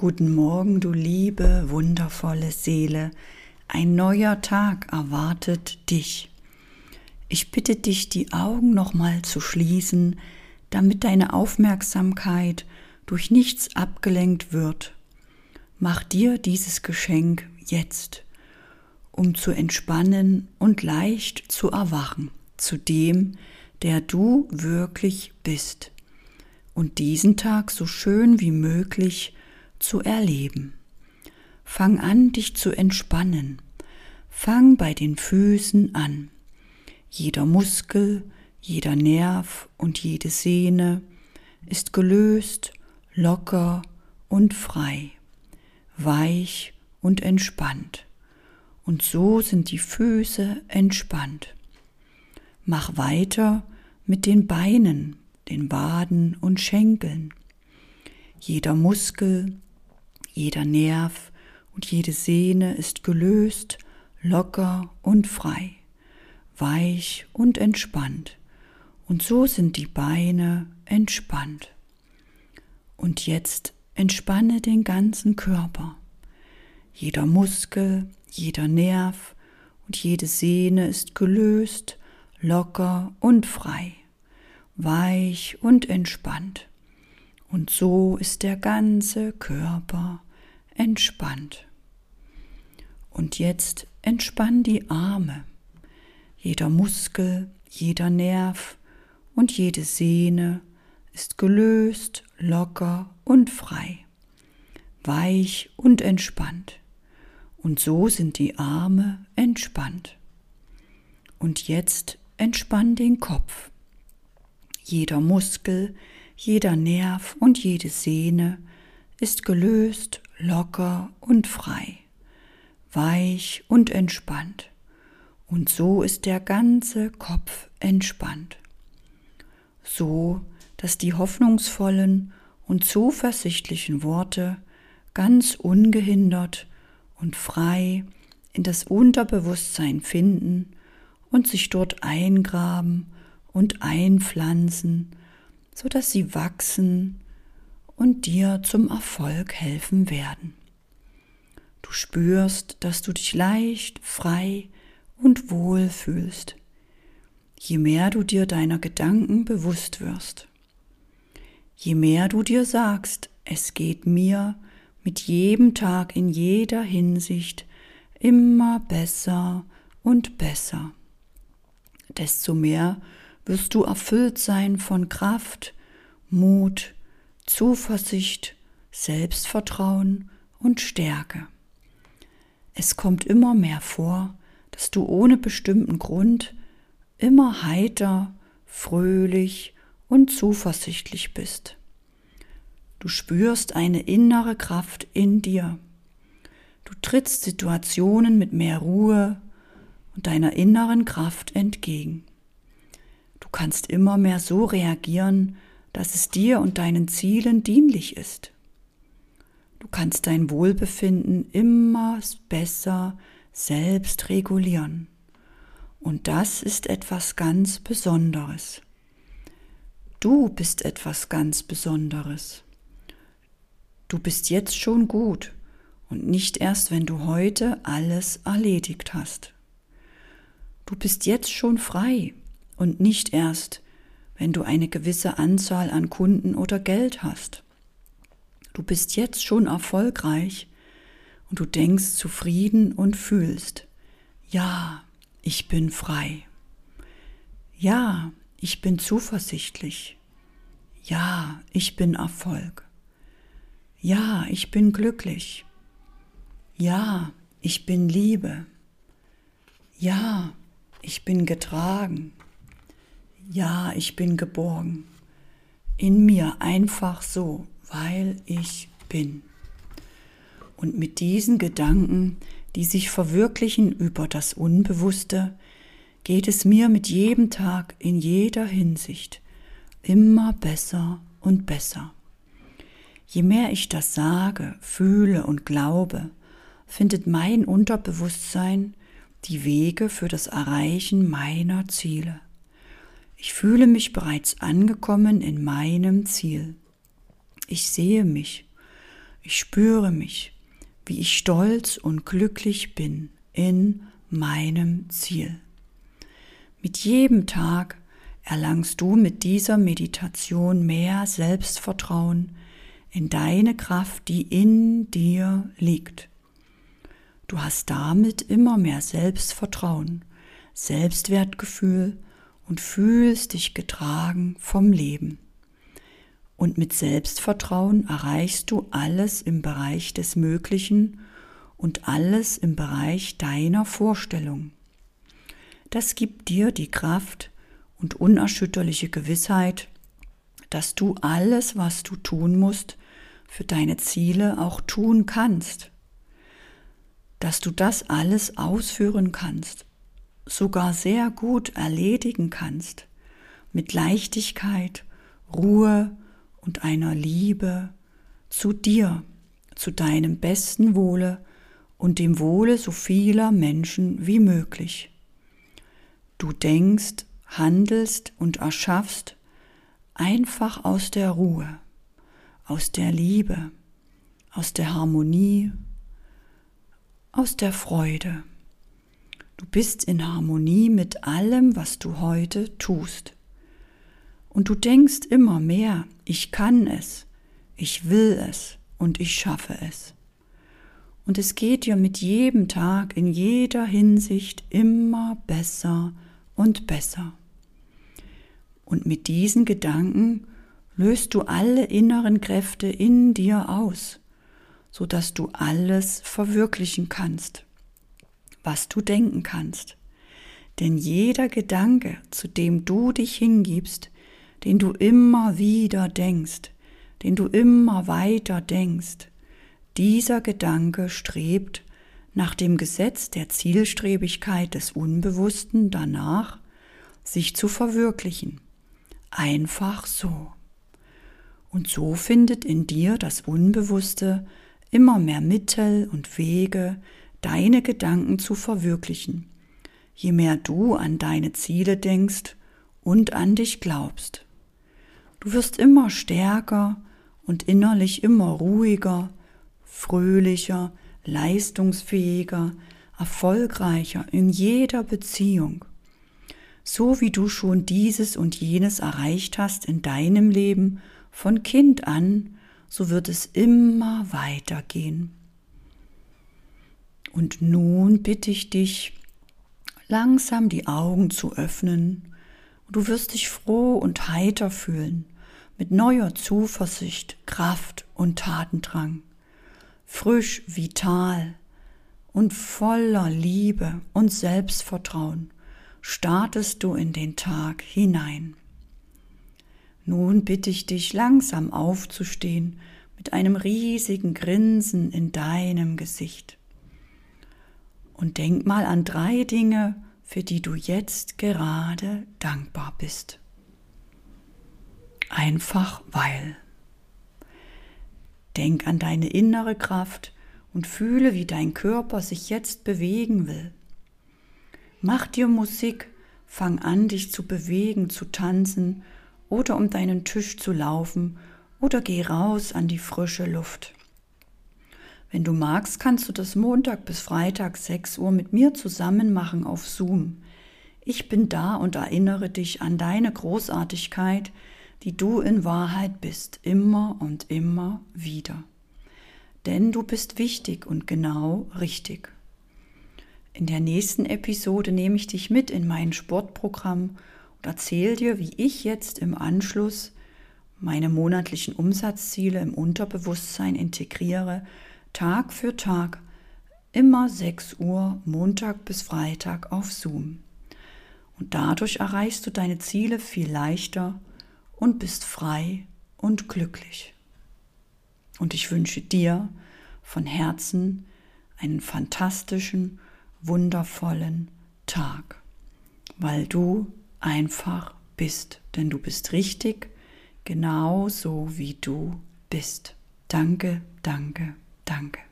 Guten Morgen, du liebe, wundervolle Seele. Ein neuer Tag erwartet dich. Ich bitte dich, die Augen nochmal zu schließen, damit deine Aufmerksamkeit durch nichts abgelenkt wird. Mach dir dieses Geschenk jetzt, um zu entspannen und leicht zu erwachen zu dem, der du wirklich bist und diesen Tag so schön wie möglich zu erleben. Fang an, dich zu entspannen. Fang bei den Füßen an. Jeder Muskel, jeder Nerv und jede Sehne ist gelöst, locker und frei, weich und entspannt. Und so sind die Füße entspannt. Mach weiter mit den Beinen, den Waden und Schenkeln. Jeder Muskel, jeder Nerv und jede Sehne ist gelöst, locker und frei, weich und entspannt. Und so sind die Beine entspannt. Und jetzt entspanne den ganzen Körper. Jeder Muskel, jeder Nerv und jede Sehne ist gelöst, locker und frei, weich und entspannt. Und so ist der ganze Körper entspannt. Und jetzt entspann die Arme. Jeder Muskel, jeder Nerv und jede Sehne ist gelöst, locker und frei, weich und entspannt. Und so sind die Arme entspannt. Und jetzt entspann den Kopf. Jeder Muskel, jeder Nerv und jede Sehne ist gelöst, locker und frei, weich und entspannt. Und so ist der ganze Kopf entspannt. So, dass die hoffnungsvollen und zuversichtlichen Worte ganz ungehindert und frei in das Unterbewusstsein finden und sich dort eingraben und einpflanzen so dass sie wachsen und dir zum Erfolg helfen werden. Du spürst, dass du dich leicht, frei und wohl fühlst, je mehr du dir deiner Gedanken bewusst wirst. Je mehr du dir sagst, es geht mir mit jedem Tag in jeder Hinsicht immer besser und besser, desto mehr wirst du erfüllt sein von Kraft, Mut, Zuversicht, Selbstvertrauen und Stärke. Es kommt immer mehr vor, dass du ohne bestimmten Grund immer heiter, fröhlich und zuversichtlich bist. Du spürst eine innere Kraft in dir. Du trittst Situationen mit mehr Ruhe und deiner inneren Kraft entgegen. Du kannst immer mehr so reagieren, dass es dir und deinen Zielen dienlich ist. Du kannst dein Wohlbefinden immer besser selbst regulieren. Und das ist etwas ganz Besonderes. Du bist etwas ganz Besonderes. Du bist jetzt schon gut und nicht erst, wenn du heute alles erledigt hast. Du bist jetzt schon frei und nicht erst, wenn du eine gewisse Anzahl an Kunden oder Geld hast. Du bist jetzt schon erfolgreich und du denkst zufrieden und fühlst, ja, ich bin frei. Ja, ich bin zuversichtlich. Ja, ich bin Erfolg. Ja, ich bin glücklich. Ja, ich bin Liebe. Ja, ich bin getragen ja, ich bin geborgen. In mir einfach so, weil ich bin. Und mit diesen Gedanken, die sich verwirklichen über das Unbewusste, geht es mir mit jedem Tag in jeder Hinsicht immer besser und besser. Je mehr ich das sage, fühle und glaube, findet mein Unterbewusstsein die Wege für das Erreichen meiner Ziele. Ich fühle mich bereits angekommen in meinem Ziel. Ich sehe mich. Ich spüre mich, wie ich stolz und glücklich bin in meinem Ziel. Mit jedem Tag erlangst du mit dieser Meditation mehr Selbstvertrauen in deine Kraft, die in dir liegt. Du hast damit immer mehr Selbstvertrauen, Selbstwertgefühl und fühlst dich getragen vom Leben. Und mit Selbstvertrauen erreichst du alles im Bereich des Möglichen und alles im Bereich deiner Vorstellung. Das gibt dir die Kraft und unerschütterliche Gewissheit, dass du alles, was du tun musst, für deine Ziele auch tun kannst. Dass du das alles ausführen kannst, sogar sehr gut erledigen kannst, mit Leichtigkeit, Ruhe und einer Liebe zu dir, zu deinem besten Wohle und dem Wohle so vieler Menschen wie möglich. Du denkst, handelst und erschaffst einfach aus der Ruhe, aus der Liebe, aus der Harmonie, aus der Freude. Du bist in Harmonie mit allem, was du heute tust. Und du denkst immer mehr, ich kann es, ich will es und ich schaffe es. Und es geht dir mit jedem Tag in jeder Hinsicht immer besser und besser. Und mit diesen Gedanken löst du alle inneren Kräfte in dir aus, so dass du alles verwirklichen kannst, was du denken kannst. Denn jeder Gedanke, zu dem du dich hingibst, den du immer wieder denkst, den du immer weiter denkst, dieser Gedanke strebt nach dem Gesetz der Zielstrebigkeit des Unbewussten danach, sich zu verwirklichen. Einfach so. Und so findet in dir das Unbewusste immer mehr Mittel und Wege, deine Gedanken zu verwirklichen, je mehr du an deine Ziele denkst und an dich glaubst. Du wirst immer stärker und innerlich immer ruhiger, fröhlicher, leistungsfähiger, erfolgreicher in jeder Beziehung. So wie du schon dieses und jenes erreicht hast in deinem Leben von Kind an, so wird es immer weitergehen. Und nun bitte ich dich, langsam die Augen zu öffnen. Du wirst dich froh und heiter fühlen, mit neuer Zuversicht, Kraft und Tatendrang frisch, vital und voller Liebe und Selbstvertrauen startest du in den Tag hinein. Nun bitte ich dich langsam aufzustehen mit einem riesigen Grinsen in deinem Gesicht. Und denk mal an drei Dinge, für die du jetzt gerade dankbar bist. Einfach weil. Denk an deine innere Kraft und fühle, wie dein Körper sich jetzt bewegen will. Mach dir Musik, fang an, dich zu bewegen, zu tanzen oder um deinen Tisch zu laufen oder geh raus an die frische Luft. Wenn du magst, kannst du das Montag bis Freitag 6 Uhr mit mir zusammen machen auf Zoom. Ich bin da und erinnere dich an deine Großartigkeit, die du in Wahrheit bist, immer und immer wieder. Denn du bist wichtig und genau richtig. In der nächsten Episode nehme ich dich mit in mein Sportprogramm und erzähle dir, wie ich jetzt im Anschluss meine monatlichen Umsatzziele im Unterbewusstsein integriere, Tag für Tag, immer 6 Uhr, Montag bis Freitag auf Zoom. Und dadurch erreichst du deine Ziele viel leichter und bist frei und glücklich. Und ich wünsche dir von Herzen einen fantastischen, wundervollen Tag, weil du einfach bist, denn du bist richtig, genau so wie du bist. Danke, danke, danke.